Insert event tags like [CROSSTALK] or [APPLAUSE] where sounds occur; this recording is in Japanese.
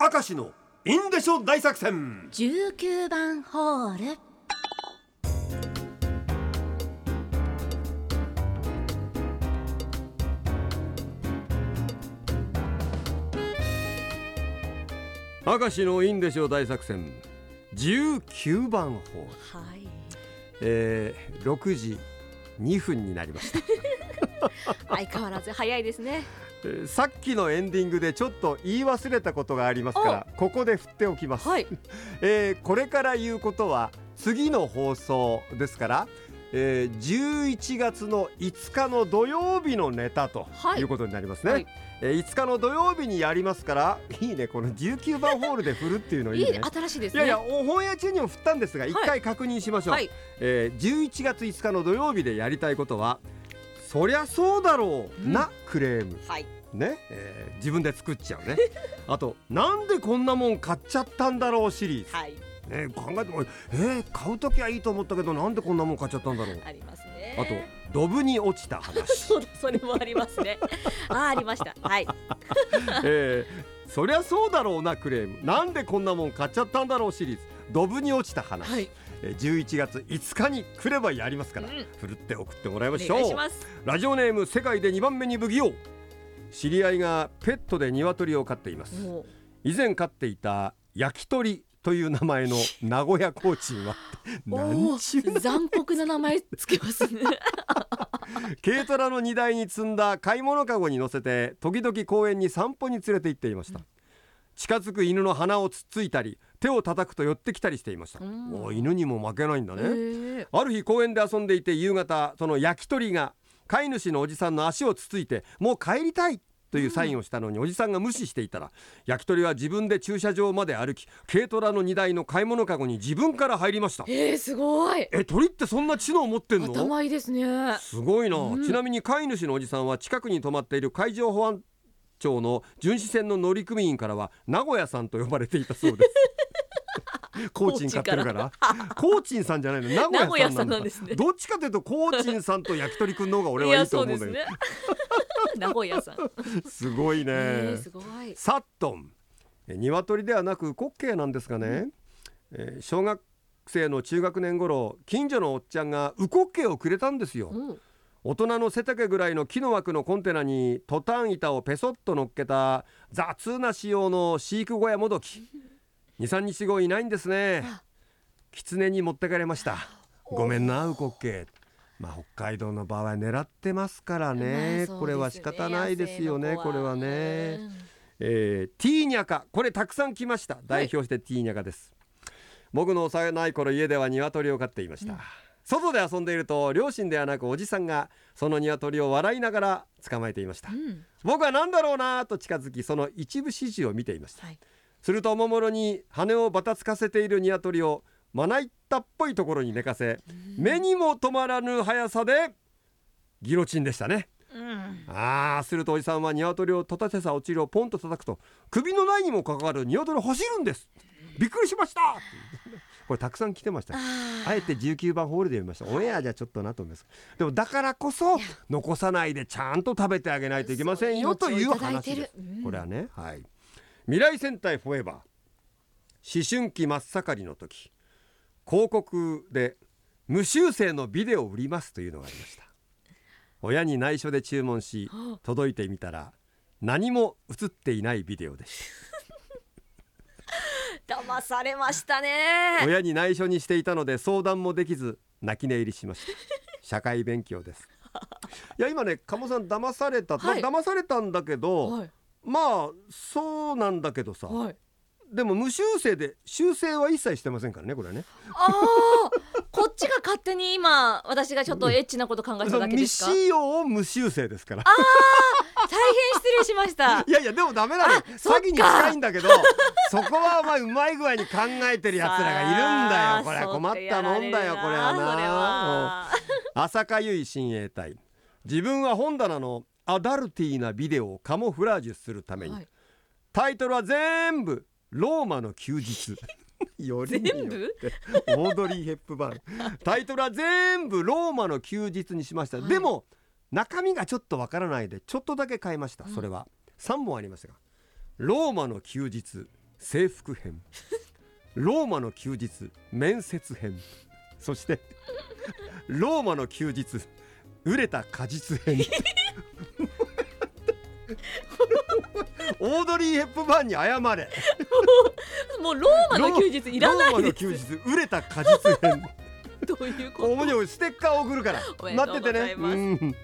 明石のインデショ大作戦。19番ホール。明石のインデショ大作戦。19番ホール、はい。えー、6時2分になりました、[LAUGHS] 相変わらず早いですね。えーさっきのエンディングでちょっと言い忘れたことがありますからここで振っておきます、はい。[LAUGHS] えーこれから言うことは次の放送ですから、えー11月の5日の土曜日のネタとはい。いうことになりますね、はい。えー5日の土曜日にやりますからいいねこの19番ホールで振るっていうのいいね。いいね新しいですね。いやいやお本屋中にも振ったんですが一回確認しましょう、はい。えー11月5日の土曜日でやりたいことはそりゃそうだろうなクレーム、はい。ね、えー自分で作っちゃうね。[LAUGHS] あとなんでこんなもん買っちゃったんだろうシリーズ、はい。ね、考えてもえー、買う時はいいと思ったけどなんでこんなもん買っちゃったんだろう。ありますね。あとドブに落ちた話、[LAUGHS] そうだそれもありますね。あーありました。はい。[LAUGHS] えー、そりゃそうだろうなクレーム。なんでこんなもん買っちゃったんだろうシリーズ。ドブに落ちた話、はい。えー11月5日に来ればやりますから、うん。ふるって送ってもらいまおしょうラジオネーム世界で2番目に不器用。知り合いがペットで鶏を飼っています。以前飼っていた焼き鳥という名前の [LAUGHS] 名古屋コーチンは。おなんちゅうー残酷な名前つけますね [LAUGHS] 軽トラの荷台に積んだ買い物かごに乗せて時々公園に散歩に連れて行っていました、近づく犬の鼻をつっついたり手を叩くと寄ってきたりしていました、うん。お犬にも負けないんだね、ある日公園で遊んでいて夕方その焼き鳥が飼い主のおじさんの足をつついてもう帰りたいというサインをしたのにおじさんが無視していたら焼き鳥は自分で駐車場まで歩き軽トラの荷台の買い物かごに自分から入りました。えー、すごい。え鳥ってそんな知能持ってんの？頭いいですね。すごいな、うん。ちなみに飼い主のおじさんは近くに止まっている海上保安庁の巡視船の乗組員からは名古屋さんと呼ばれていたそうです [LAUGHS] コーチン買ってるから。コーチンさんじゃないの。名古屋さんなんですね。どっちかというとコーチンさんと焼き鳥くんの方が俺はいいと思うんだけど。ね。[LAUGHS] 名古屋さん、すごいね、えー、すごい。サットン。え鶏ではなく滑稽なんですがね、えー小学生の中学年頃近所のおっちゃんがウコッケイをくれたんですよ、うん。大人の背丈ぐらいの木の枠のコンテナにトタン板をペソッと乗っけた雑な仕様の飼育小屋もどき23日後いないんですね。あ狐に持ってかれました。ごめんなウコッケイまあ北海道の場合狙ってますからね,、ね。これは仕方ないですよねこれはね。うん。えー、ティーニャカ。これたくさん来ました。代表してティーニャカです、僕の幼い頃家では鶏を飼っていました、うん。外で遊んでいると両親ではなくおじさんがその鶏を笑いながら捕まえていました、うん。僕は何だろうなと近づきその一部始終を見ていました。はいするとおもむろに羽をばたつかせている鶏をまな板っぽいところに寝かせ目にも止まらぬ速さでギロチンでしたね。うん。ああするとおじさんは鶏を立てさ落ちるをポンと叩くと首のないにもかかわらず鶏走るんです。びっくりしました。[LAUGHS] これたくさん来てました。あえて19番ホールで読みました。オンエアじゃちょっとなと思います。でもだからこそ残さないでちゃんと食べてあげないといけませんよという話です。うん。これはねはい未来戦隊フォーエバー。思春期真っ盛りの時。広告で無修正のビデオを売りますというのがありました。親に内緒で注文しは届いてみたら何も映っていないビデオでし [LAUGHS] 騙されましたたね。親に内緒にしていたので相談もできず泣き寝入りしました。[LAUGHS] 社会勉強です。いや今ね鴨さん騙された、はい。まあ騙されたんだけど、はいまあそうなんだけどさ、はい。でも無修正で修正は一切してませんからねこれはね。ああこっちが勝手に今私がちょっとエッチなこと考えただけ未ですか？大使用無修正ですから。変失礼しました。[LAUGHS] いやいやでもダメなの詐欺に近いんだけどそこはお前うまい具合に考えてる奴らがいるんだよ。これは困ったもんだよこれはな浅香唯親衛隊。自分は本棚のアダルティーなビデオをカモフラージュするために、はい。タイトルは全部ローマの休日。[LAUGHS] よりによって。全部？オードリー・ヘップバーン。タイトルは全部ローマの休日にしました、はい。でも中身がちょっとわからないでちょっとだけ変えました、うん。それは。3本ありましたがローマの休日制服編。ローマの休日 [LAUGHS] 面接編。そしてローマの休日売れた果実編 [LAUGHS] オードリー・ヘップバーンに謝れ。[LAUGHS] もうローマの休日いらないです。ローマの休日売れた果実編。[LAUGHS] どういうこと？おもにステッカー送るから。待っててね。うん